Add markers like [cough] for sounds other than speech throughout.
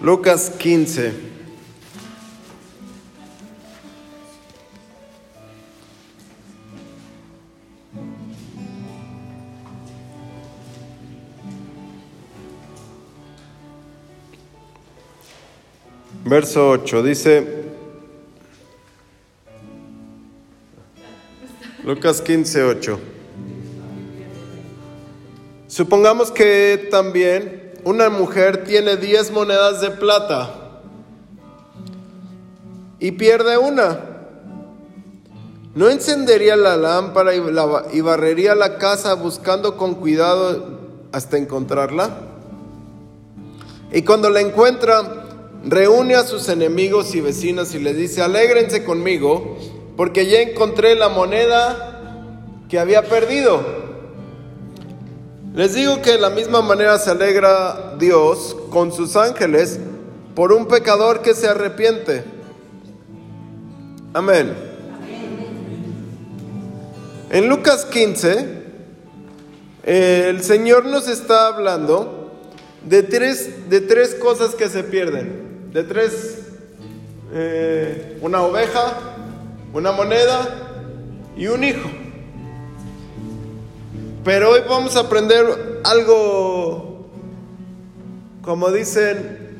Lucas 15. Verso 8 dice, Lucas 15, 8. Supongamos que también una mujer tiene 10 monedas de plata y pierde una. ¿No encendería la lámpara y, barrería la casa buscando con cuidado hasta encontrarla? Y cuando la encuentra, reúne a sus enemigos y vecinos y le dice, alégrense conmigo, porque ya encontré la moneda que había perdido. Les digo que de la misma manera se alegra Dios con sus ángeles por un pecador que se arrepiente. Amén. En Lucas 15, eh, el Señor nos está hablando de tres, de tres cosas que se pierden. De tres, eh, una oveja, una moneda y un hijo. Pero hoy vamos a aprender algo, como dicen,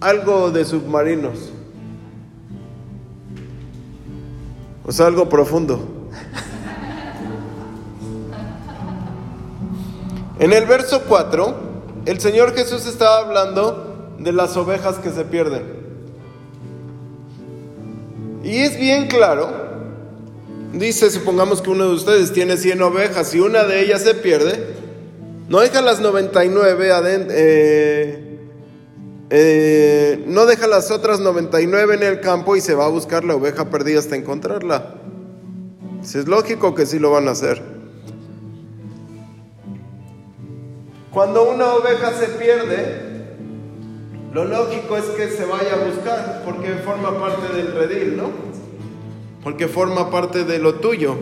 algo de submarinos. O sea, algo profundo. En el verso 4, el Señor Jesús estaba hablando de las ovejas que se pierden. Y es bien claro Dice, supongamos que uno de ustedes tiene 100 ovejas y una de ellas se pierde, no deja las 99 adentro, eh, eh, no deja las otras 99 en el campo y se va a buscar la oveja perdida hasta encontrarla. Si es lógico que sí lo van a hacer. Cuando una oveja se pierde, lo lógico es que se vaya a buscar porque forma parte del redil, ¿no? Porque forma parte de lo tuyo.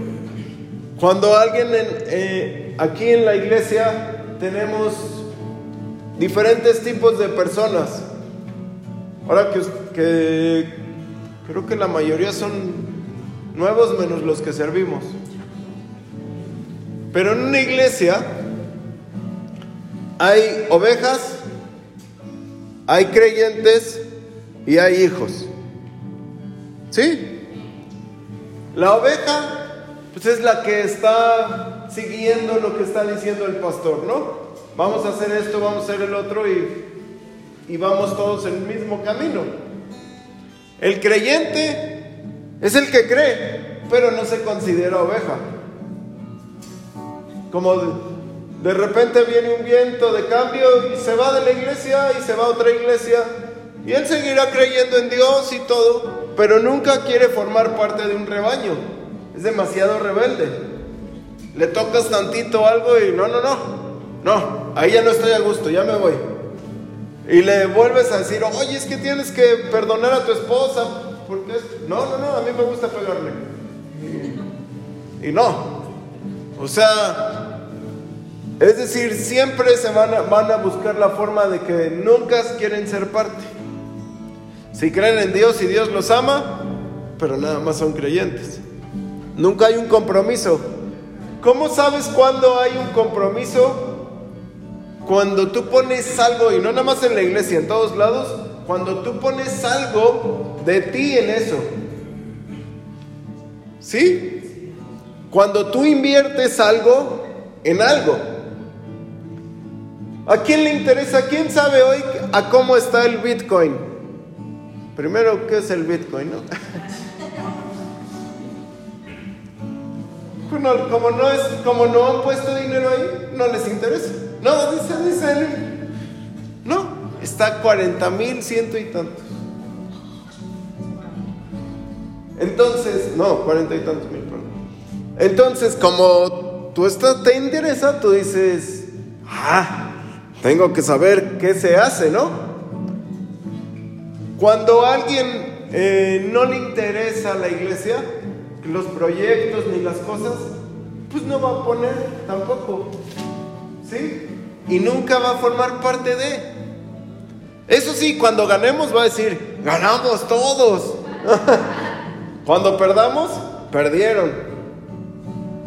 Cuando alguien en, eh, aquí en la iglesia tenemos diferentes tipos de personas. Ahora que, que creo que la mayoría son nuevos menos los que servimos. Pero en una iglesia hay ovejas, hay creyentes y hay hijos. ¿Sí? La oveja, pues es la que está siguiendo lo que está diciendo el pastor, ¿no? Vamos a hacer esto, vamos a hacer el otro y, y vamos todos en el mismo camino. El creyente es el que cree, pero no se considera oveja. Como de, de repente viene un viento de cambio y se va de la iglesia y se va a otra iglesia y él seguirá creyendo en Dios y todo, pero nunca quiere formar parte de un rebaño. Es demasiado rebelde. Le tocas tantito algo y no, no, no. No, ahí ya no estoy a gusto, ya me voy. Y le vuelves a decir, oye, es que tienes que perdonar a tu esposa. Porque. No, no, no, a mí me gusta pegarle. Y, no. O sea, es decir, siempre se van a buscar la forma de que nunca quieren ser parte. Si creen en Dios y Dios los ama, pero nada más son creyentes. Nunca hay un compromiso. ¿Cómo sabes cuándo hay un compromiso? Cuando tú pones algo, y no nada más en la iglesia, en todos lados, cuando tú pones algo de ti en eso. ¿Sí? Cuando tú inviertes algo en algo. ¿A quién le interesa? ¿Quién sabe hoy a cómo está el Bitcoin? Primero, ¿qué es el Bitcoin? No? Bueno, como, no es, como no han puesto dinero ahí, no les interesa. No, dice, dice, no, está 40 mil, ciento y tantos. Entonces, no, 40 y tantos mil, perdón. Entonces, como tú estás, te interesa, tú dices, ah, tengo que saber qué se hace, ¿no? Cuando a alguien eh, no le interesa la iglesia, los proyectos ni las cosas, pues no va a poner tampoco. ¿Sí? Y nunca va a formar parte de. Eso sí, cuando ganemos va a decir, ganamos todos. [laughs] cuando perdamos, perdieron.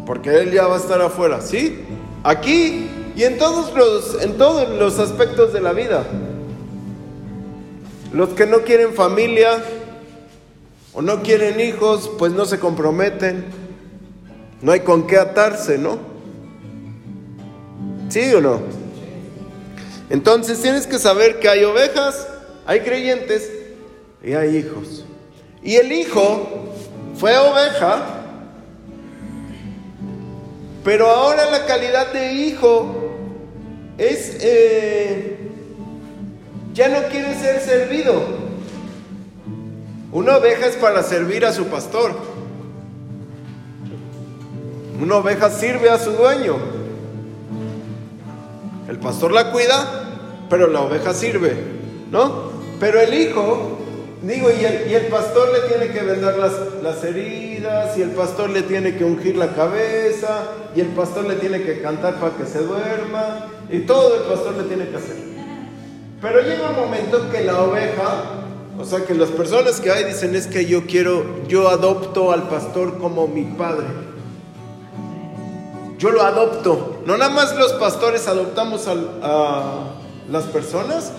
Porque Él ya va a estar afuera, ¿sí? Aquí y en todos los, en todos los aspectos de la vida. Los que no quieren familia o no quieren hijos, pues no se comprometen. No hay con qué atarse, ¿no? ¿Sí o no? Entonces tienes que saber que hay ovejas, hay creyentes y hay hijos. Y el hijo fue oveja, pero ahora la calidad de hijo es, eh, ya no quiere ser servido. Una oveja es para servir a su pastor. Una oveja sirve a su dueño. El pastor la cuida, pero la oveja sirve, ¿no? Pero el hijo, digo, y el, pastor le tiene que vendar las, las heridas, y el pastor le tiene que ungir la cabeza, y el pastor le tiene que cantar para que se duerma, y todo el pastor le tiene que hacer. Pero llega un momento que la oveja, o sea que las personas que hay dicen es que yo quiero, yo adopto al pastor como mi padre. Yo lo adopto. No nada más los pastores adoptamos a las personas.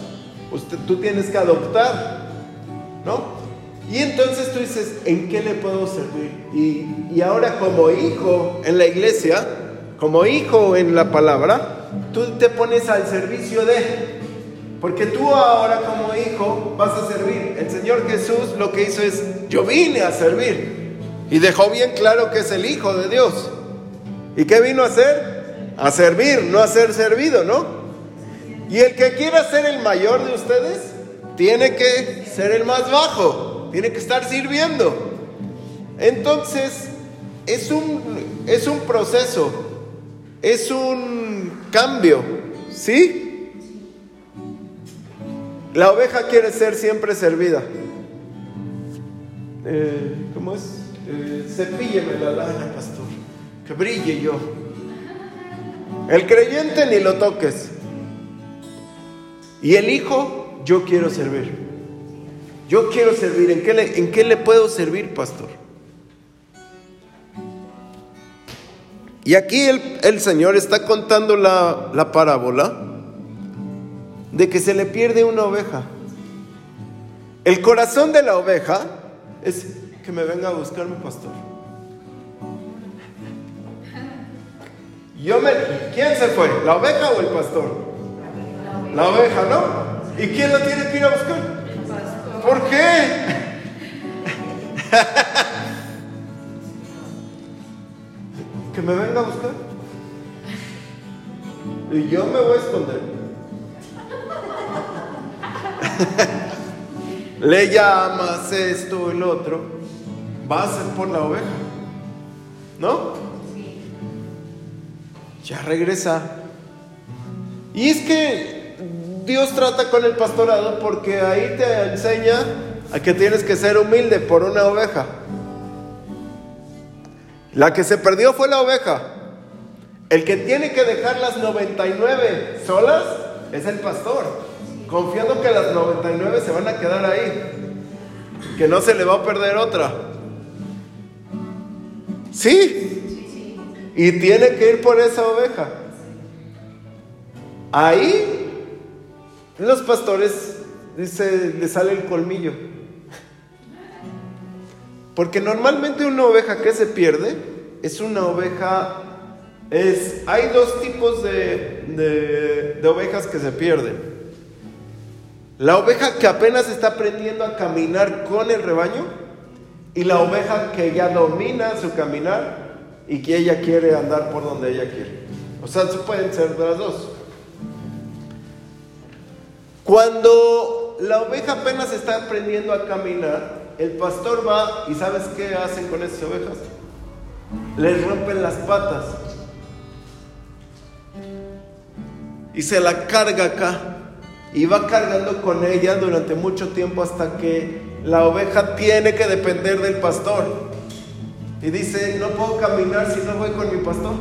Usted, tú tienes que adoptar, ¿no? Y entonces tú dices, ¿en qué le puedo servir? Y, y ahora como hijo en la iglesia, como hijo en la palabra, tú te pones al servicio de... Porque tú ahora como hijo vas a servir. El Señor Jesús lo que hizo es, yo vine a servir. Y dejó bien claro que es el Hijo de Dios. ¿Y qué vino a hacer? A servir, no a ser servido, ¿no? Y el que quiera ser el mayor de ustedes, tiene que ser el más bajo, tiene que estar sirviendo. Entonces, es un, es un proceso, es un cambio, ¿sí? La oveja quiere ser siempre servida. Eh, ¿Cómo es? Eh, cepílleme la lana, pastor que brille yo. El creyente ni lo toques. Y el hijo, yo quiero servir. Yo quiero servir. ¿En qué le, en qué le puedo servir, pastor? Y aquí el, el Señor está contando la, la parábola de que se le pierde una oveja. El corazón de la oveja es que me venga a buscarme, pastor. Yo me, ¿Quién se fue? ¿La oveja o el pastor? La oveja, ¿no? ¿Y quién lo tiene que ir a buscar? ¿Por qué? [laughs] que me venga a buscar. Y yo me voy a esconder. [laughs] Le llamas esto, el otro. Vas por la oveja. ¿No? ya regresa. Y es que Dios trata con el pastorado porque ahí te enseña a que tienes que ser humilde por una oveja. La que se perdió fue la oveja. El que tiene que dejar las 99 solas es el pastor, confiando que las 99 se van a quedar ahí, que no se le va a perder otra. Sí, y tiene que ir por esa oveja. Ahí los pastores dice, le sale el colmillo. Porque normalmente una oveja que se pierde es una oveja es, hay dos tipos de, de, ovejas que se pierden. La oveja que apenas está aprendiendo a caminar con el rebaño y la oveja que ya domina su caminar y que ella quiere andar por donde ella quiere. O sea, pueden ser las dos. Cuando la oveja apenas está aprendiendo a caminar, el pastor va y ¿sabes qué hacen con esas ovejas? Les rompen las patas y se la carga acá y va cargando con ella durante mucho tiempo hasta que la oveja tiene que depender del pastor. Y dice, no puedo caminar si no voy con mi pastor.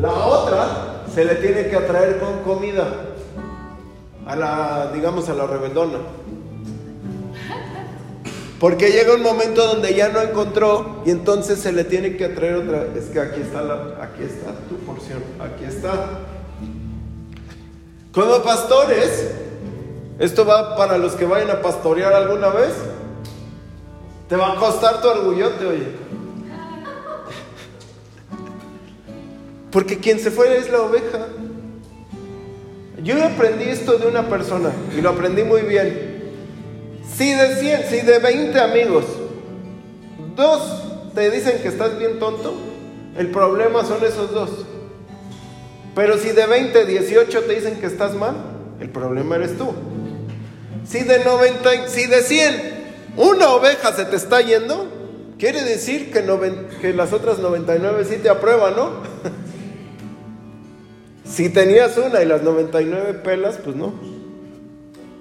La otra se le tiene que atraer con comida. a la, digamos, a la rebeldona. Porque llega un momento donde ya no encontró y entonces se le tiene que traer otra. Es que aquí está, la, aquí está tu porción, aquí está. Como pastores, esto va para los que vayan a pastorear alguna vez. Te va a costar tu orgullote, oye. Porque quien se fue es la oveja. Yo aprendí esto de una persona y lo aprendí muy bien. Si de 100, si de 20 amigos, dos te dicen que estás bien tonto, el problema son esos dos. Pero si de 20, 18 te dicen que estás mal, el problema eres tú. Si de 90, si de 100 una oveja se te está yendo, quiere decir que, que las otras 99 sí te aprueban, ¿no? [laughs] Si tenías una y las 99 pelas, pues no.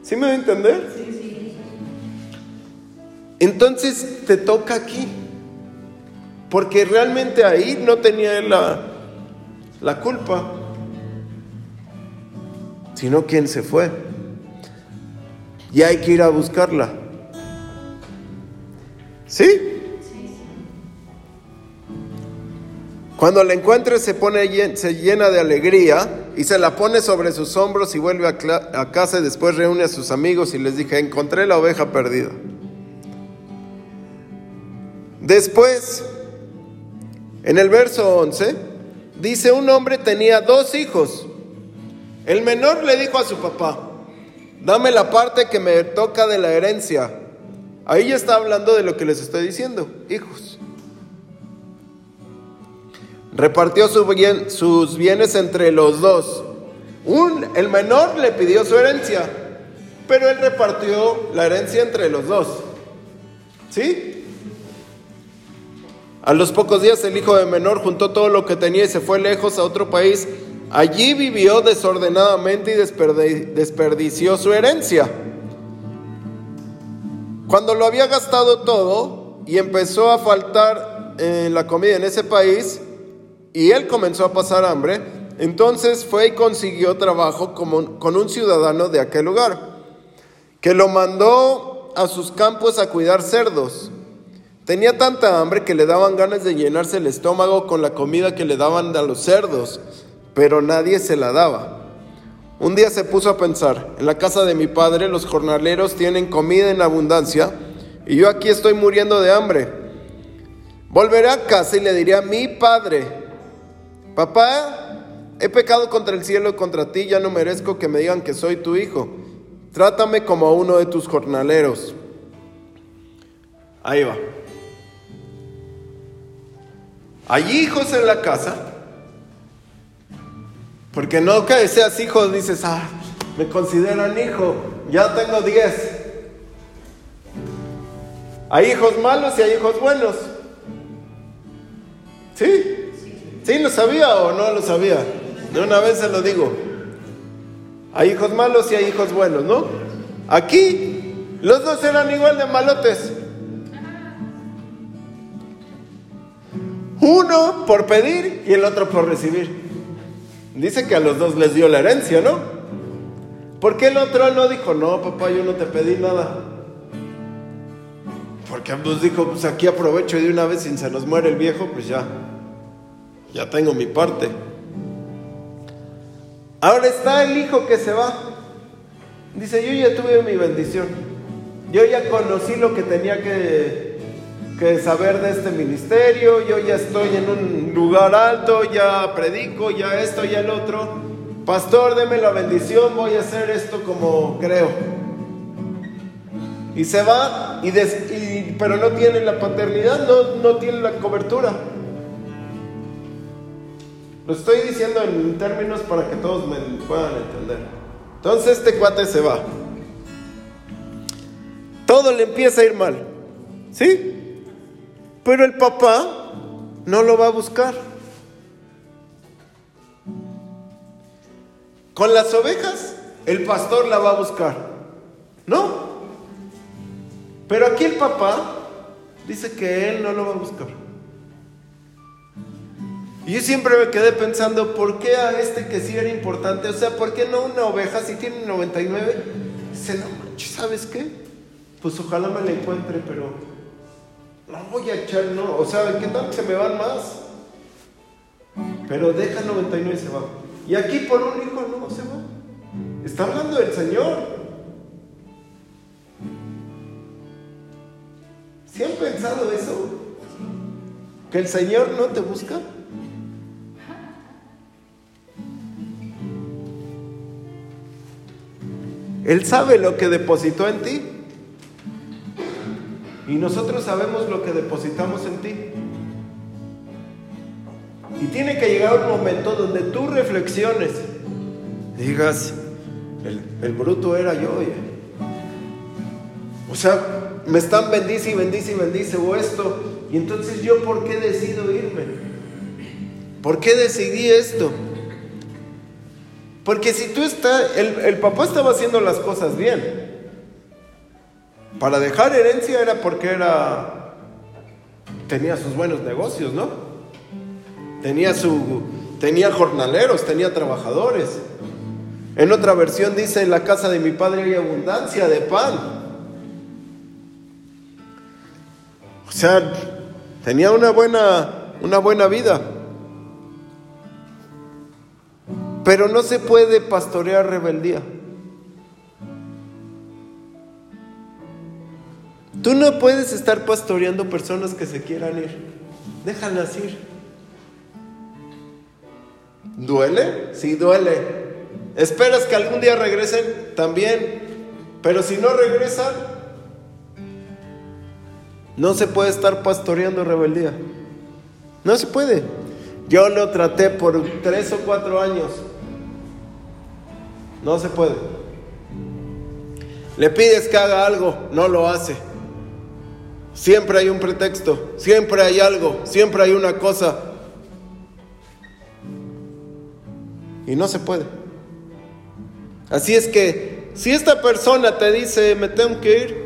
¿Sí me voy a entender? Sí, sí. Entonces te toca aquí. Porque realmente ahí no tenía la, la culpa, sino quien se fue. Y hay que ir a buscarla. ¿Sí? Cuando la encuentre se, pone, se llena de alegría y se la pone sobre sus hombros y vuelve a, casa y después reúne a sus amigos y les dije, encontré la oveja perdida. Después, en el verso 11, dice, un hombre tenía dos hijos. El menor le dijo a su papá, dame la parte que me toca de la herencia. Ahí ya está hablando de lo que les estoy diciendo, hijos repartió sus bienes entre los dos. Un, el menor le pidió su herencia, pero él repartió la herencia entre los dos. ¿Sí? A los pocos días el hijo de menor juntó todo lo que tenía y se fue lejos a otro país. Allí vivió desordenadamente y desperdició su herencia. Cuando lo había gastado todo y empezó a faltar en la comida en ese país, y él comenzó a pasar hambre, entonces fue y consiguió trabajo con un ciudadano de aquel lugar, que lo mandó a sus campos a cuidar cerdos. Tenía tanta hambre que le daban ganas de llenarse el estómago con la comida que le daban a los cerdos, pero nadie se la daba. Un día se puso a pensar, en la casa de mi padre los jornaleros tienen comida en abundancia y yo aquí estoy muriendo de hambre. Volveré a casa y le diré a mi padre, Papá, he pecado contra el cielo y contra ti, ya no merezco que me digan que soy tu hijo. Trátame como a uno de tus jornaleros. Ahí va. Hay hijos en la casa. Porque no que seas hijo, dices, ah, me consideran hijo, ya tengo diez. Hay hijos malos y hay hijos buenos. ¿Sí? ¿Sí lo sabía o no lo sabía? De una vez se lo digo. Hay hijos malos y hay hijos buenos, ¿no? Aquí los dos eran igual de malotes. Uno por pedir y el otro por recibir. Dice que a los dos les dio la herencia, ¿no? ¿Por qué el otro no dijo, no, papá, yo no te pedí nada? Porque ambos dijo, pues aquí aprovecho de una vez, si se nos muere el viejo, pues ya, ya tengo mi parte. Ahora está el hijo que se va. Dice, yo ya tuve mi bendición. Yo ya conocí lo que tenía que, que saber de este ministerio. Yo ya estoy en un lugar alto, ya predico, ya esto, ya el otro. Pastor, deme la bendición, voy a hacer esto como creo. Y se va, y, pero no tiene la paternidad, no, no tiene la cobertura. Lo estoy diciendo en términos para que todos me puedan entender. Entonces este cuate se va. Todo le empieza a ir mal. ¿Sí? Pero el papá no lo va a buscar. Con las ovejas, el pastor la va a buscar. ¿No? Pero aquí el papá dice que él no lo va a buscar. Y yo siempre me quedé pensando, ¿por qué a este que sí era importante? O sea, ¿por qué no una oveja si tiene 99? Dice, no manches, ¿sabes qué? Pues ojalá me la encuentre, pero no voy a echar, no. O sea, ¿qué tal se me van más? Pero deja 99 y se va. Y aquí por un hijo no se va. Está hablando del Señor. ¿Sí han pensado eso? ¿Que el Señor no te busca? Él sabe lo que depositó en ti. Y nosotros sabemos lo que depositamos en ti. Y tiene que llegar un momento donde tú reflexiones. Digas, el, bruto era yo. O sea, me están bendice y bendice y bendice o esto. Y entonces yo, ¿por qué decido irme? ¿Por qué decidí esto? Porque si tú estás, el, el papá estaba haciendo las cosas bien. Para dejar herencia era porque era, tenía sus buenos negocios, ¿no? Tenía su, tenía jornaleros, tenía trabajadores. En otra versión dice, en la casa de mi padre hay abundancia de pan. O sea, tenía una buena, una buena vida. Pero no se puede pastorear rebeldía. Tú no puedes estar pastoreando personas que se quieran ir. Déjalas ir. ¿Duele? Sí, duele. ¿Esperas que algún día regresen? También. Pero si no regresan, no se puede estar pastoreando rebeldía. No se puede. Yo lo traté por tres o cuatro años. No se puede. Le pides que haga algo, no lo hace. Siempre hay un pretexto, siempre hay algo, siempre hay una cosa. Y no se puede. Así es que si esta persona te dice, me tengo que ir,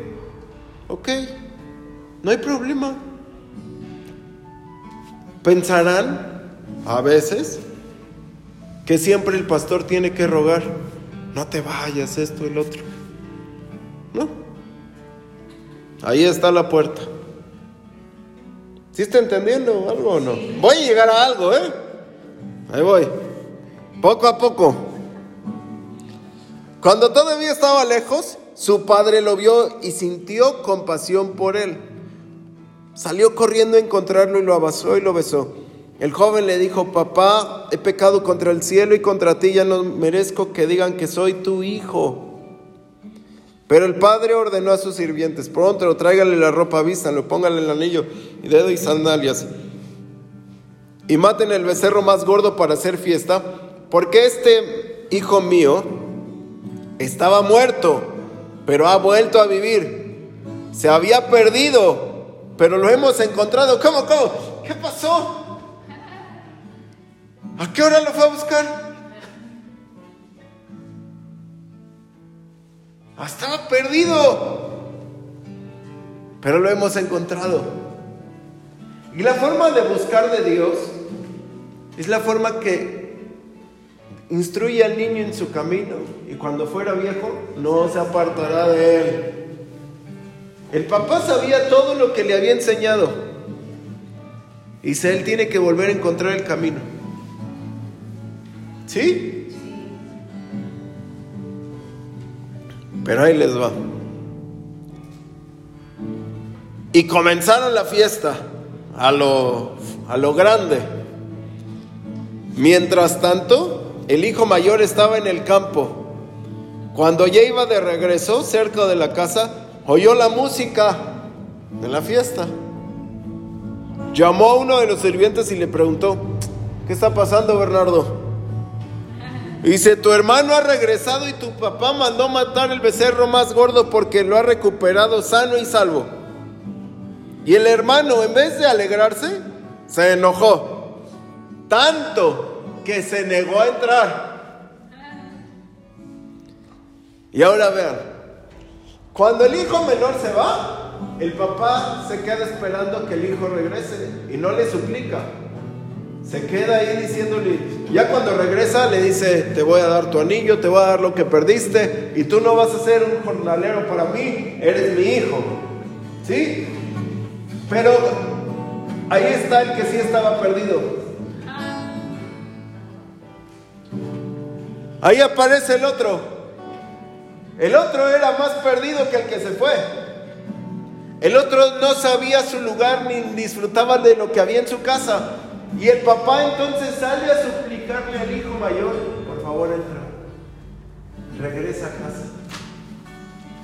ok, no hay problema. Pensarán a veces que siempre el pastor tiene que rogar, no te vayas, esto, el otro. Ahí está la puerta. ¿Sí está entendiendo algo o no? Voy a llegar a algo, ¿eh? Ahí voy. Poco a poco. Cuando todavía estaba lejos, su padre lo vio y sintió compasión por él. Salió corriendo a encontrarlo y lo abrazó y lo besó. El joven le dijo, papá, he pecado contra el cielo y contra ti, ya no merezco que digan que soy tu hijo. Pero el padre ordenó a sus sirvientes, pronto tráigale la ropa vista, lo póngale el anillo y dedo y sandalias. Y maten el becerro más gordo para hacer fiesta, porque este hijo mío estaba muerto, pero ha vuelto a vivir. Se había perdido, pero lo hemos encontrado. ¿Cómo, cómo? ¿Qué pasó? ¿A qué hora lo fue a buscar? Estaba perdido, pero lo hemos encontrado. Y la forma de buscar de Dios es la forma que Instruye al niño en su camino y cuando fuera viejo no se apartará de él. El papá sabía todo lo que le había enseñado. Y él tiene que volver a encontrar el camino. ¿Sí? Pero ahí les va. Y comenzaron la fiesta a lo, a lo grande. Mientras tanto, el hijo mayor estaba en el campo. Cuando ya iba de regreso cerca de la casa, oyó la música de la fiesta. Llamó a uno de los sirvientes y le preguntó, ¿qué está pasando Bernardo? Dice, tu hermano ha regresado y tu papá mandó matar el becerro más gordo porque lo ha recuperado sano y salvo. Y el hermano, en vez de alegrarse, se enojó. Tanto que se negó a entrar. Y ahora vean, cuando el hijo menor se va, el papá se queda esperando que el hijo regrese y no le suplica. Se queda ahí diciéndole, ya cuando regresa le dice, te voy a dar tu anillo, te voy a dar lo que perdiste y tú no vas a ser un jornalero para mí, eres mi hijo. ¿Sí? Pero ahí está el que sí estaba perdido. Ahí aparece el otro. El otro era más perdido que el que se fue. El otro no sabía su lugar ni disfrutaba de lo que había en su casa. Y el papá entonces sale a suplicarle al hijo mayor, por favor entra, regresa a casa,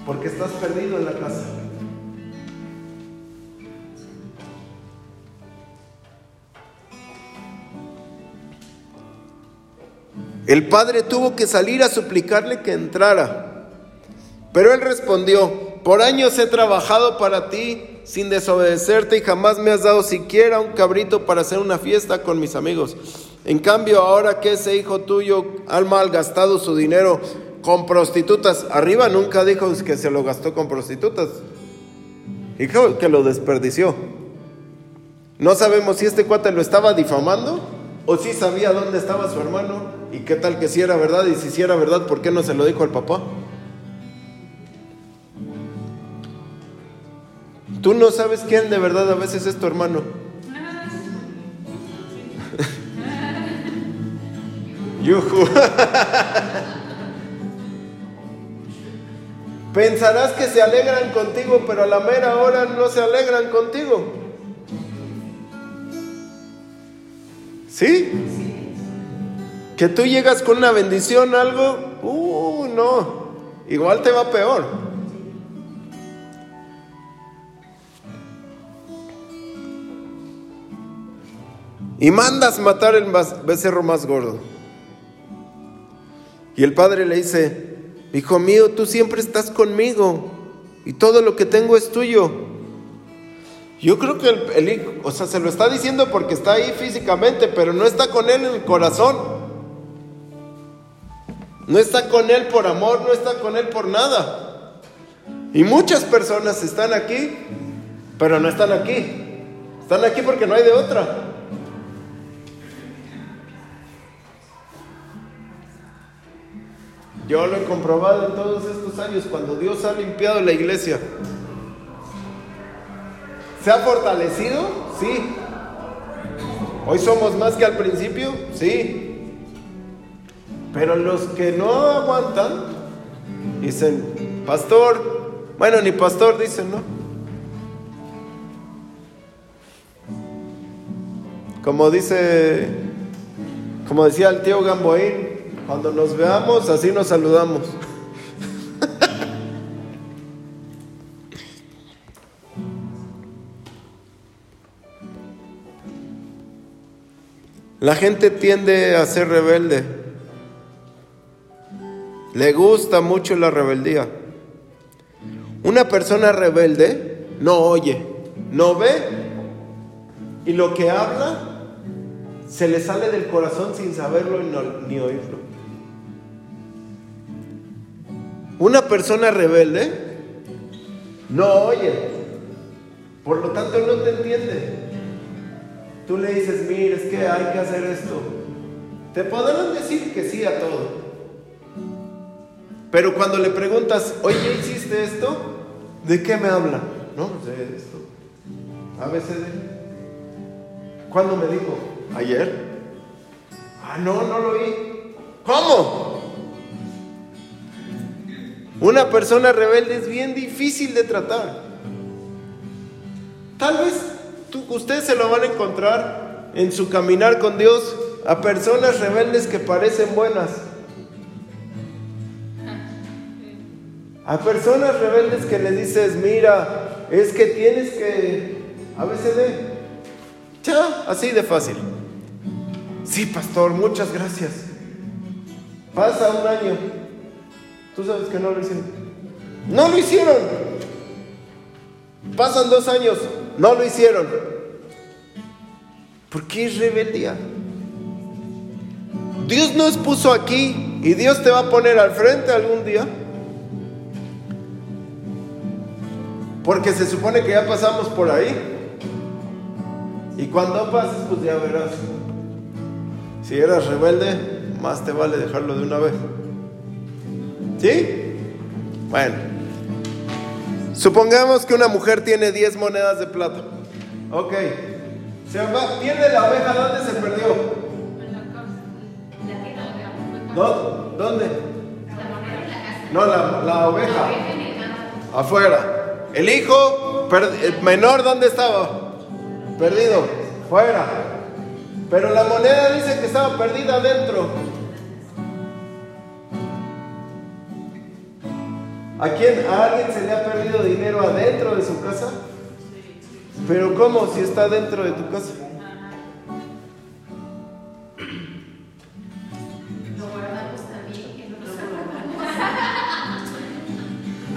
porque estás perdido en la casa. El padre tuvo que salir a suplicarle que entrara. Pero él respondió, por años he trabajado para ti sin desobedecerte y jamás me has dado siquiera un cabrito para hacer una fiesta con mis amigos. En cambio, ahora que ese hijo tuyo ha malgastado su dinero con prostitutas, arriba nunca dijo que se lo gastó con prostitutas. Dijo que lo desperdició. No sabemos si este cuate lo estaba difamando o si sabía dónde estaba su hermano ¿Y qué tal que si era verdad? Y si era verdad, ¿por qué no se lo dijo al papá? Tú no sabes quién de verdad a veces es tu hermano. [laughs] Yuju. [laughs] Pensarás que se alegran contigo, pero a la mera hora no se alegran contigo. ¿Sí? Que tú llegas con una bendición, algo, uh, no, igual te va peor. Y mandas matar el becerro más gordo. Y el padre le dice, hijo mío, tú siempre estás conmigo y todo lo que tengo es tuyo. Yo creo que el, hijo, o sea, se lo está diciendo porque está ahí físicamente, pero no está con él en el corazón. No está con Él por amor, no está con Él por nada. Y muchas personas están aquí, pero no están aquí. Están aquí porque no hay de otra. Yo lo he comprobado en todos estos años cuando Dios ha limpiado la iglesia. ¿Se ha fortalecido? Sí. ¿Hoy somos más que al principio? Sí. Pero los que no aguantan, dicen, pastor, bueno, ni pastor dicen, ¿no? Como dice, como decía el tío Gamboín, cuando nos veamos así nos saludamos. La gente tiende a ser rebelde. Le gusta mucho la rebeldía. Una persona rebelde no oye, no ve y lo que habla se le sale del corazón sin saberlo ni oírlo. Una persona rebelde no oye, por lo tanto no te entiende. Tú le dices, mire, es que hay que hacer esto. Te podrán decir que sí a todo. Pero cuando le preguntas, oye, ¿hiciste esto? ¿De qué me habla? No, sé de esto. ABCD. ¿Cuándo me dijo? ¿Ayer? Ah, no, no lo vi. ¿Cómo? Una persona rebelde es bien difícil de tratar. Tal vez ustedes se lo van a encontrar en su caminar con Dios a personas rebeldes que parecen buenas A personas rebeldes que le dices, mira, es que tienes que ABCD. Ya, así de fácil. Sí, pastor, muchas gracias. Pasa un año. Tú sabes que no lo hicieron. No lo hicieron. Pasan dos años. No lo hicieron. ¿Por qué es rebeldía? Dios nos puso aquí y Dios te va a poner al frente algún día. Porque se supone que ya pasamos por ahí. Y cuando pases, pues ya verás. Si eras rebelde, más te vale dejarlo de una vez. ¿Sí? Bueno. Supongamos que una mujer tiene 10 monedas de plata. Ok. Se va, pierde la oveja, ¿dónde se perdió? ¿Dónde? No, la, la oveja. Afuera. El hijo el menor, ¿dónde estaba? Perdido. Fuera. Pero la moneda dice que estaba perdida adentro. ¿A quién? ¿A alguien se le ha perdido dinero adentro de su casa? Pero ¿cómo si está dentro de tu casa?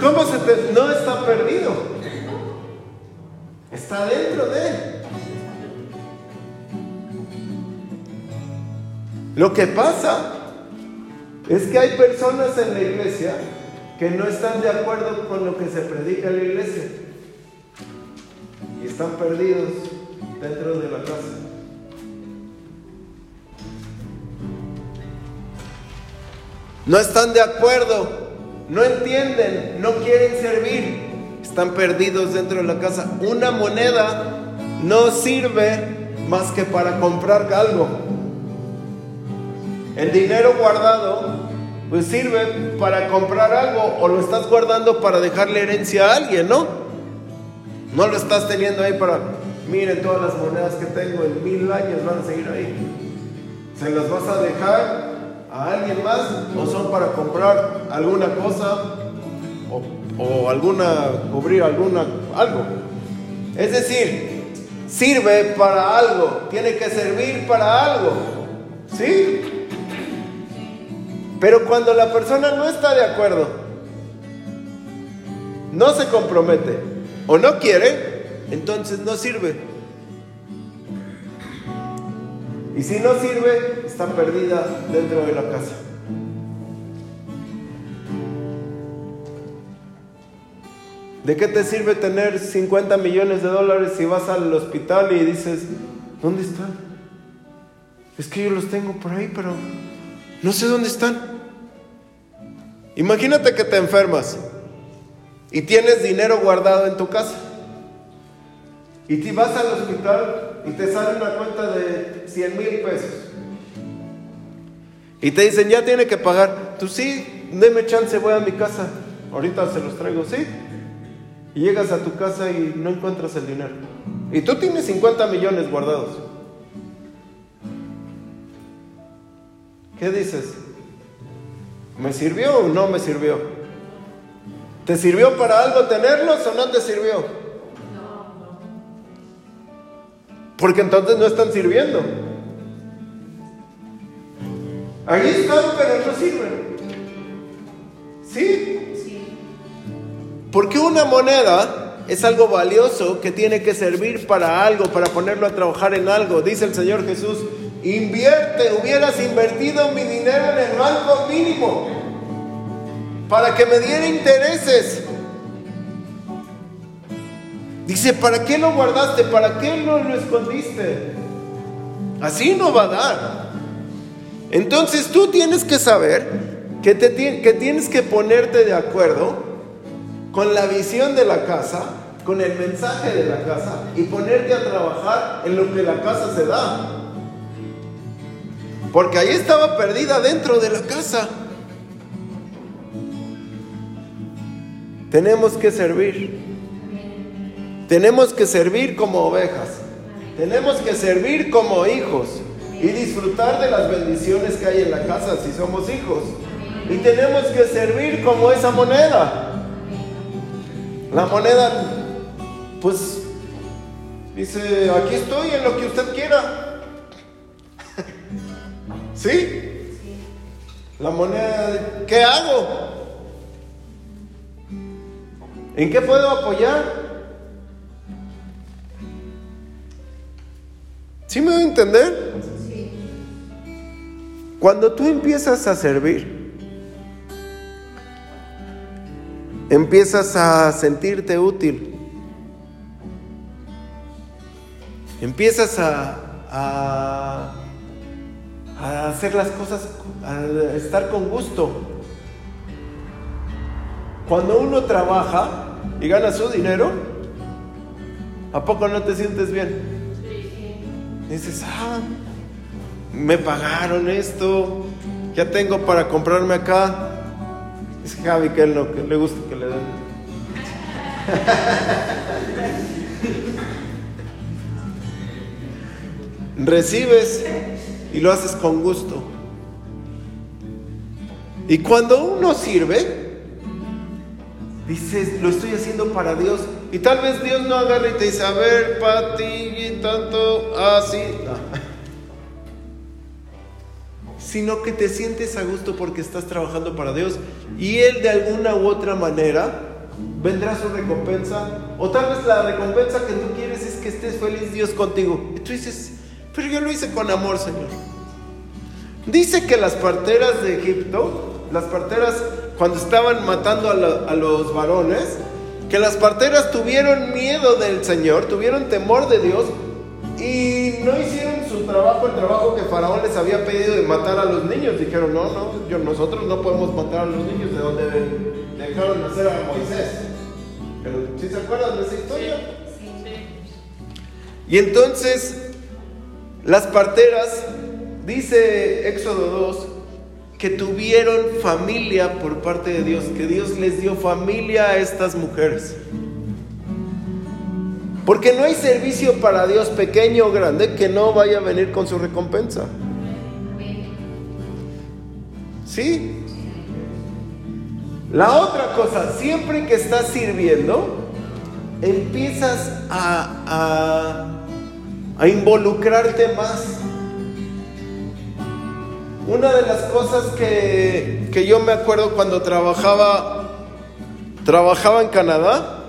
¿Cómo se te... no está perdido? Está dentro de Lo que pasa es que hay personas en la iglesia que no están de acuerdo con lo que se predica en la iglesia y están perdidos dentro de la casa. No están de acuerdo, no entienden, no quieren servir, están perdidos dentro de la casa. Una moneda no sirve más que para comprar algo. El dinero guardado pues sirve para comprar algo o lo estás guardando para dejarle herencia a alguien, ¿no? No lo estás teniendo ahí para, miren todas las monedas que tengo en mil años van a seguir ahí. ¿Se las vas a dejar a alguien más o son para comprar alguna cosa o, o alguna, cubrir alguna, algo? Es decir, sirve para algo, tiene que servir para algo, ¿sí? Pero cuando la persona no está de acuerdo, no se compromete o no quiere, entonces no sirve. Y si no sirve, está perdida dentro de la casa. ¿De qué te sirve tener 50 millones de dólares si vas al hospital y dices, ¿dónde están? Es que yo los tengo por ahí, pero no sé dónde están. Imagínate que te enfermas y tienes dinero guardado en tu casa. Y te vas al hospital y te sale una cuenta de 100 mil pesos. Y te dicen, ya tiene que pagar. Tú sí, deme chance, voy a mi casa. Ahorita se los traigo, ¿sí? Y llegas a tu casa y no encuentras el dinero. Y tú tienes 50 millones guardados. ¿Qué dices? ¿Me sirvió o no me sirvió? ¿Te sirvió para algo tenerlos o no te sirvió? Porque entonces no están sirviendo. Ahí están, pero no sirven. ¿Sí? Sí. Porque una moneda es algo valioso que tiene que servir para algo, para ponerlo a trabajar en algo. Dice el Señor Jesús, Invierte, hubieras invertido mi dinero en el banco mínimo para que me diera intereses. Dice, ¿para qué lo guardaste? ¿Para qué no lo escondiste? Así no va a dar. Entonces tú tienes que saber que, te, que tienes que ponerte de acuerdo con la visión de la casa, con el mensaje de la casa y ponerte a trabajar en lo que la casa se da. Porque ahí estaba perdida dentro de la casa. Tenemos que servir. Tenemos que servir como ovejas. Tenemos que servir como hijos y disfrutar de las bendiciones que hay en la casa si somos hijos. Y tenemos que servir como esa moneda. La moneda, pues, dice, aquí estoy en lo que usted quiera. ¿Sí? La moneda, ¿qué hago? ¿En qué puedo apoyar? ¿Sí me voy a entender? Cuando tú empiezas a servir, empiezas a sentirte útil, empiezas a, a a hacer las cosas, a estar con gusto. Cuando uno trabaja y gana su dinero, ¿a poco no te sientes bien? Dices, ah, me pagaron esto, ya tengo para comprarme acá. Es Javi que él no, que le gusta que le den. [laughs] Recibes y lo haces con gusto. Y cuando uno sirve, dices, lo estoy haciendo para Dios. Y tal vez Dios no agarre y te dice, a ver, para ti, tanto, así. [laughs] Sino que te sientes a gusto porque estás trabajando para Dios. Y Él de alguna u otra manera vendrá su recompensa. O tal vez la recompensa que tú quieres es que estés feliz Dios contigo. Y tú dices, pero yo lo hice con amor, Señor. Dice que las parteras de Egipto, las parteras cuando estaban matando a, los varones, que las parteras tuvieron miedo del Señor, tuvieron temor de Dios y no hicieron su trabajo, el trabajo que Faraón les había pedido de matar a los niños. Dijeron, no, no, yo, nosotros no podemos matar a los niños de donde dejaron nacer a Moisés. Pero, ¿sí se acuerdan de esa historia? Sí. Y entonces las parteras, dice Éxodo 2, que tuvieron familia por parte de Dios, que Dios les dio familia a estas mujeres. Porque no hay servicio para Dios pequeño o grande que no vaya a venir con su recompensa. ¿Sí? La otra cosa, siempre que estás sirviendo, empiezas a, a involucrarte más. Una de las cosas que, que, yo me acuerdo cuando trabajaba, trabajaba en Canadá,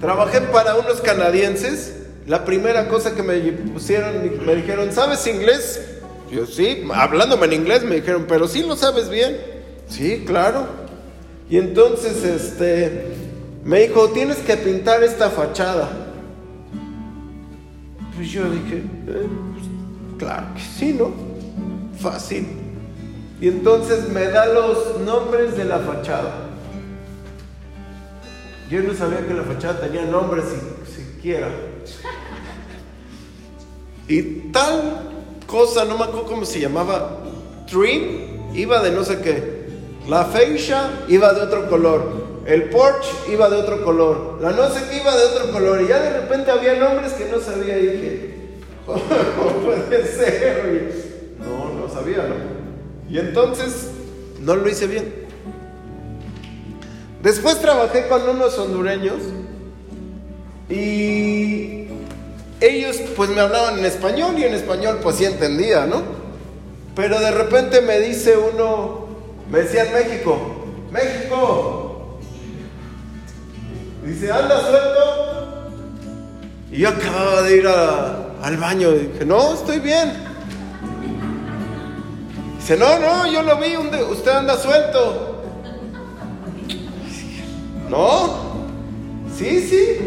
trabajé para unos canadienses. La primera cosa que me pusieron, me dijeron, ¿sabes inglés? Yo sí, hablándome en inglés me dijeron, pero sí lo sabes bien. Sí, claro. Y entonces este me dijo, tienes que pintar esta fachada. Pues yo dije, eh, pues, claro que sí, ¿no? Fácil. Y entonces me da los nombres de la fachada. Yo no sabía que la fachada tenía nombres siquiera. Y tal cosa, no me acuerdo cómo se llamaba, Trim, iba de no sé qué. La fascia iba de otro color. El porch iba de otro color. La no sé qué iba de otro color. Y ya de repente había nombres que no sabía. Y dije, ¿cómo [laughs] puede ser? no, no sabía, ¿no? Y entonces no lo hice bien. Después trabajé con unos hondureños. Y ellos pues me hablaban en español y en español pues sí entendía, ¿no? Pero de repente me dice uno, me decía en México, México, Dice, anda suelto. Y yo acababa de ir al baño. Dije, no, estoy bien. Dice, no, no, yo lo vi, usted anda suelto. No, sí, sí.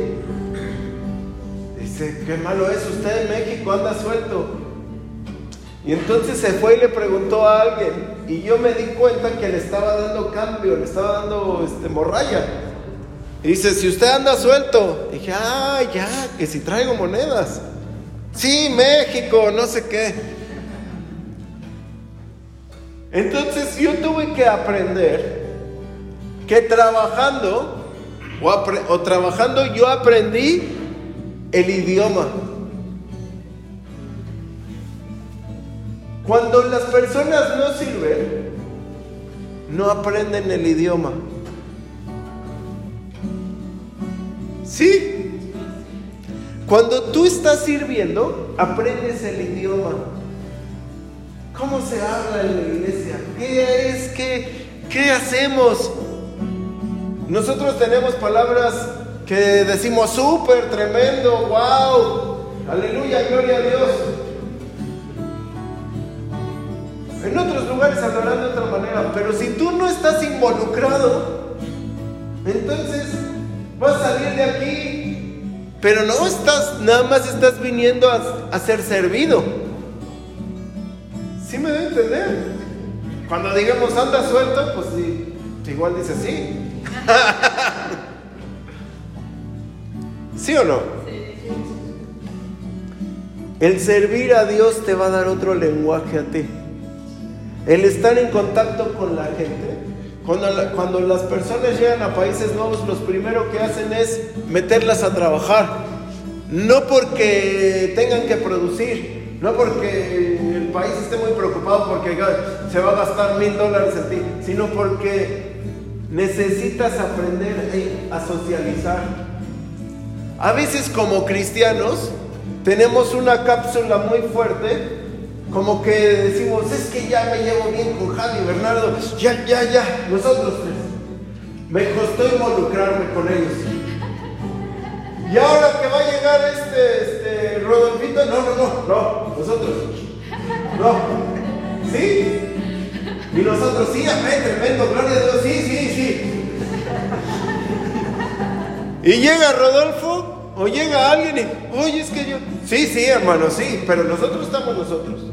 Dice, qué malo es, usted en México anda suelto. Y entonces se fue y le preguntó a alguien. Y yo me di cuenta que le estaba dando cambio, le estaba dando este, morralla. Y dice, si usted anda suelto, dije, ah, ya, que si traigo monedas. Sí, México, no sé qué. Entonces yo tuve que aprender que trabajando o, o trabajando yo aprendí el idioma. Cuando las personas no sirven, no aprenden el idioma. Sí. Cuando tú estás sirviendo, aprendes el idioma. ¿Cómo se habla en la iglesia? ¿Qué es? ¿Qué, qué hacemos? Nosotros tenemos palabras que decimos súper, tremendo, wow, aleluya, gloria a Dios. En otros lugares hablarán de otra manera, pero si tú no estás involucrado, entonces vas a salir de aquí, pero no estás, nada más estás viniendo a, ser servido. ¿Sí me debe entender? Cuando digamos anda suelto, pues igual dice sí. [laughs] ¿Sí o no? El servir a Dios te va a dar otro lenguaje a ti. El estar en contacto con la gente. Cuando, cuando las personas llegan a países nuevos, lo primero que hacen es meterlas a trabajar. No porque tengan que producir, no porque el país esté muy preocupado porque se va a gastar mil dólares en ti, sino porque necesitas aprender a socializar. A veces como cristianos tenemos una cápsula muy fuerte, como que decimos, es que ya me llevo bien con Javi Bernardo, ya, ya, ya, nosotros tres. Me costó involucrarme con ellos. Y ahora que va a llegar este, este Rodolfito, no, no, no, no, nosotros. No. ¿Sí? Y nosotros, sí, amén, tremendo, gloria a Dios, sí, sí, sí. Y llega Rodolfo o llega alguien y, oye, es que yo, sí, sí, hermano, sí, pero nosotros estamos nosotros.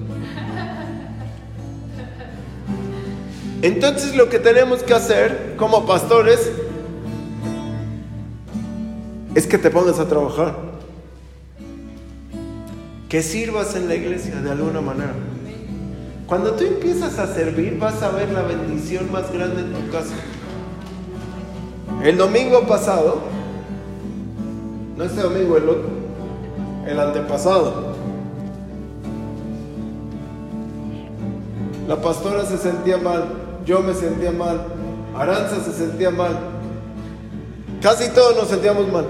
Entonces lo que tenemos que hacer como pastores es que te pongas a trabajar. Que sirvas en la iglesia de alguna manera. Cuando tú empiezas a servir vas a ver la bendición más grande en tu casa. El domingo pasado, no este domingo, el otro, el antepasado, la pastora se sentía mal, yo me sentía mal, Aranza se sentía mal, casi todos nos sentíamos mal.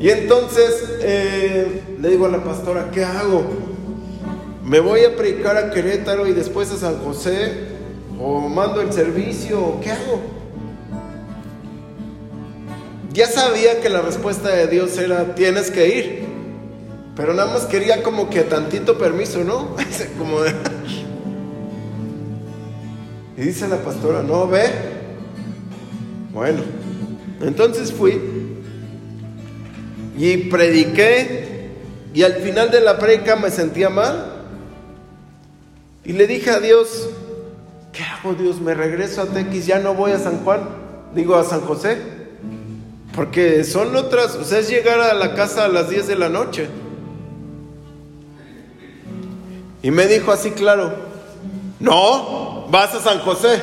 Y entonces eh, le digo a la pastora, ¿qué hago? ¿Me voy a predicar a Querétaro y después a San José? ¿O mando el servicio? ¿Qué hago? Ya sabía que la respuesta de Dios era, tienes que ir. Pero nada más quería como que tantito permiso, ¿no? [laughs] como Y dice la pastora, no, ve. Bueno, entonces fui y prediqué y al final de la predica me sentía mal. Y le dije a Dios, ¿qué hago Dios? Me regreso a Tequis, ya no voy a San Juan, digo a San José. Porque son otras, o sea, es llegar a la casa a las 10 de la noche. Y me dijo así claro, no, vas a San José.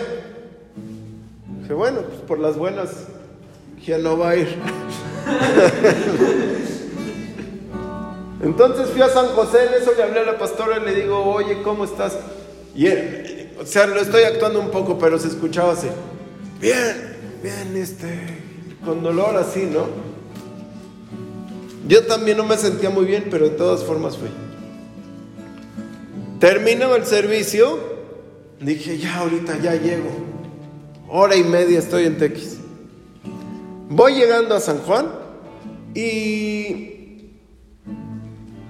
Dije, bueno, pues por las buenas, ya no va a ir. [laughs] Entonces fui a San José, en eso le hablé a la pastora y le digo, oye, ¿cómo estás? Y o sea, lo estoy actuando un poco, pero se escuchaba así. Bien, bien, este, con dolor así, ¿no? Yo también no me sentía muy bien, pero de todas formas fui. Terminó el servicio, dije, ya ahorita ya llego. Hora y media estoy en Tequis. Voy llegando a San Juan y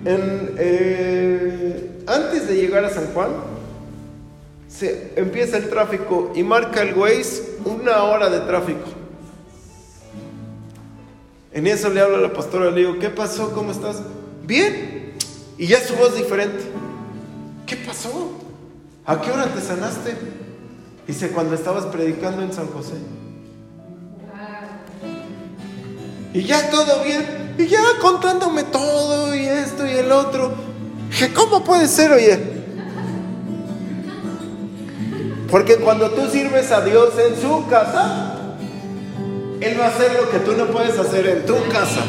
eh, antes de llegar a San Juan, se empieza el tráfico y marca el Waze una hora de tráfico. En eso le hablo a la pastora, le digo, ¿qué pasó? ¿Cómo estás? Bien. Y ya su voz diferente. ¿Qué pasó? ¿A qué hora te sanaste? Dice, cuando estabas predicando en San José. Y ya todo bien. Y ya contándome todo y esto y el otro. Dije, ¿cómo puede ser, oye? Porque cuando tú sirves a Dios en su casa, él va a hacer lo que tú no puedes hacer en tu casa.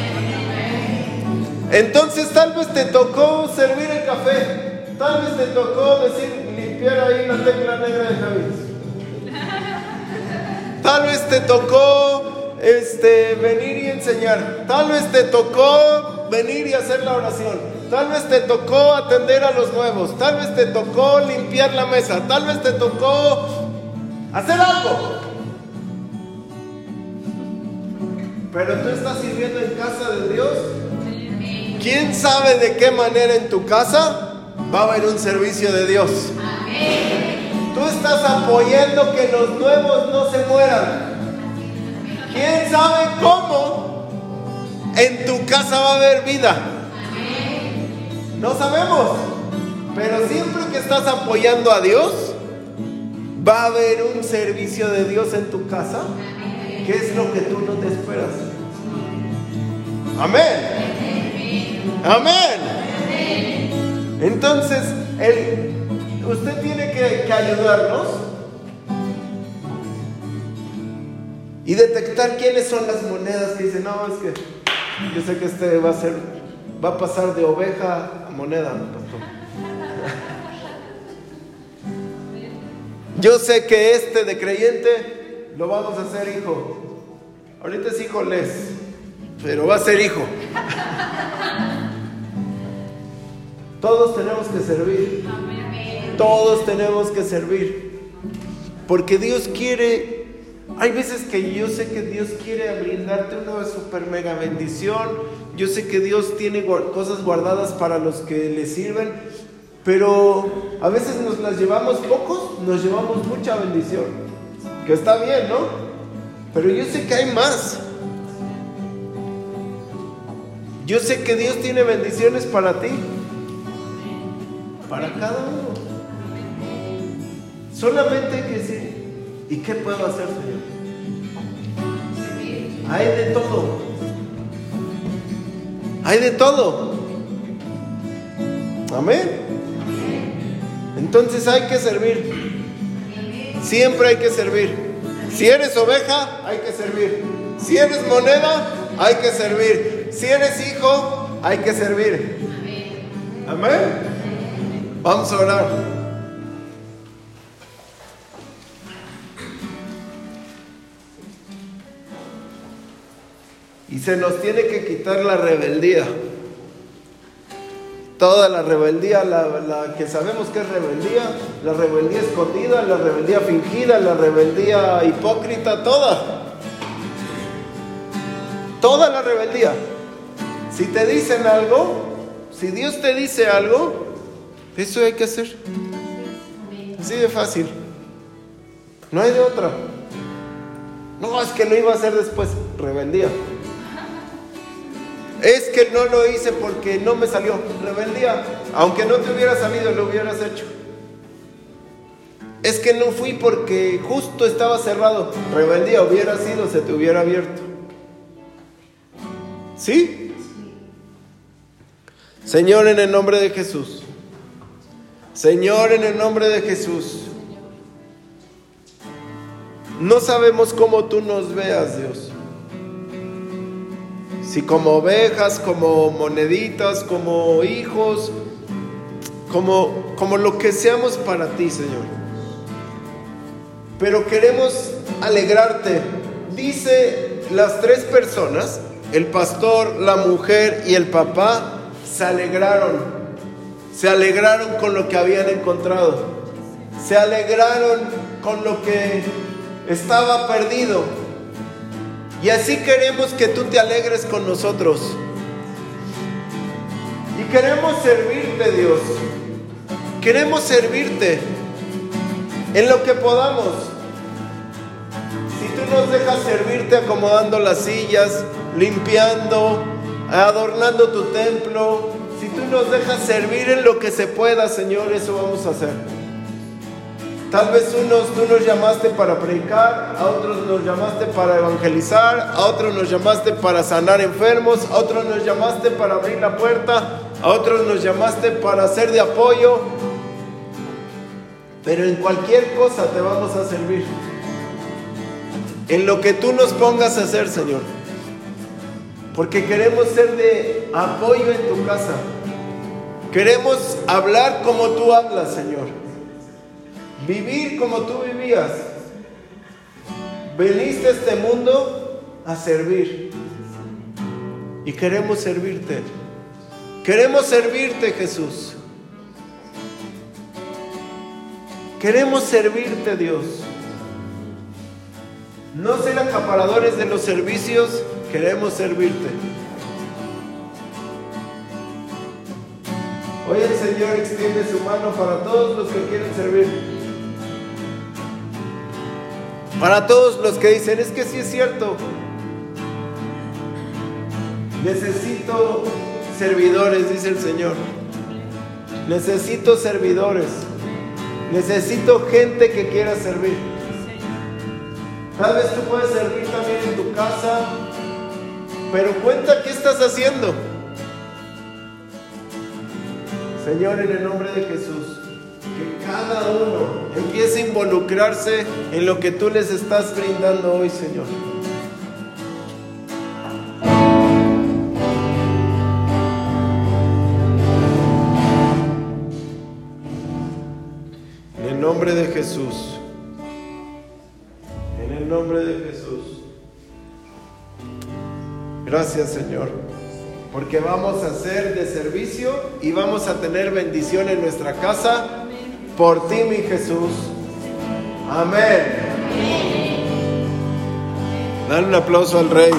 Entonces tal vez te tocó servir el café, tal vez te tocó decir, ahí la tecla negra de Javier. Tal vez te tocó este, venir y enseñar. Tal vez te tocó venir y hacer la oración. Tal vez te tocó atender a los nuevos. Tal vez te tocó limpiar la mesa. Tal vez te tocó hacer algo. Pero tú estás sirviendo en casa de Dios. ¿Quién sabe de qué manera en tu casa va a haber un servicio de Dios? Tú estás apoyando que los nuevos no se mueran. ¿Quién sabe cómo en tu casa va a haber vida? No sabemos. Pero siempre que estás apoyando a Dios, va a haber un servicio de Dios en tu casa, que es lo que tú no te esperas. Amén. Amén. Entonces, usted tiene que, ayudarnos y detectar quiénes son las monedas que dicen, no, es que yo sé que este va a ser, va a pasar de oveja a moneda, pastor. Yo sé que este de creyente lo vamos a hacer hijo. Ahorita es hijo les, pero va a ser hijo. Todos tenemos que servir. Todos tenemos que servir. Porque Dios quiere, hay veces que yo sé que Dios quiere brindarte una super mega bendición. Yo sé que Dios tiene cosas guardadas para los que le sirven. Pero a veces nos las llevamos pocos, nos llevamos mucha bendición. Que está bien, ¿no? Pero yo sé que hay más. Yo sé que Dios tiene bendiciones para ti. Para cada uno. Solamente hay que decir, ¿y qué puedo hacer, Señor? Hay de todo. Hay de todo. Amén. Entonces hay que servir. Siempre hay que servir. Si eres oveja, hay que servir. Si eres moneda, hay que servir. Si eres hijo, hay que servir. Amén. Vamos a orar. Y se nos tiene que quitar la rebeldía toda la rebeldía, la, que sabemos que es rebeldía, la rebeldía escondida, la rebeldía fingida, la rebeldía hipócrita, toda. Toda la rebeldía. Si te dicen algo, si Dios te dice algo, eso hay que hacer. Así de fácil. No hay de otra. No, es que lo iba a hacer después. Rebeldía. Es que no lo hice porque no me salió. Rebeldía. Aunque no te hubiera salido, lo hubieras hecho. Es que no fui porque justo estaba cerrado. Rebeldía hubiera sido, se te hubiera abierto. ¿Sí? Señor, en el nombre de Jesús. Señor, en el nombre de Jesús. No sabemos cómo tú nos veas, Dios si como ovejas, como moneditas, como hijos, como, como lo que seamos para ti, Señor. Pero queremos alegrarte. Dice las tres personas, el pastor, la mujer y el papá, se alegraron. Se alegraron con lo que habían encontrado. Se alegraron con lo que estaba perdido y así queremos que tú te alegres con nosotros. Y queremos servirte, Dios. Queremos servirte en lo que podamos. Si tú nos dejas servirte acomodando las sillas, limpiando, adornando tu templo, si tú nos dejas servir en lo que se pueda, Señor, eso vamos a hacer. Tal vez unos tú nos llamaste para predicar, a otros nos llamaste para evangelizar, a otros nos llamaste para sanar enfermos, a otros nos llamaste para abrir la puerta, a otros nos llamaste para ser de apoyo. Pero en cualquier cosa te vamos a servir. En lo que tú nos pongas a hacer, Señor. Porque queremos ser de apoyo en tu casa. Queremos hablar como tú hablas, Señor. Vivir como tú vivías. Veniste a este mundo a servir. Y queremos servirte. Queremos servirte, Jesús. Queremos servirte, Dios. No ser acaparadores de los servicios, queremos servirte. Hoy el Señor extiende su mano para todos los que quieren servir. Para todos los que dicen, es que sí es cierto, necesito servidores, dice el Señor. Necesito servidores. Necesito gente que quiera servir. Tal vez tú puedes servir también en tu casa, pero cuenta qué estás haciendo. Señor, en el nombre de Jesús, cada uno empiece a involucrarse en lo que tú les estás brindando hoy, Señor. En el nombre de Jesús. En el nombre de Jesús. Gracias, Señor. Porque vamos a ser de servicio y vamos a tener bendición en nuestra casa por ti, mi Jesús. Amén. Dale un aplauso al Rey.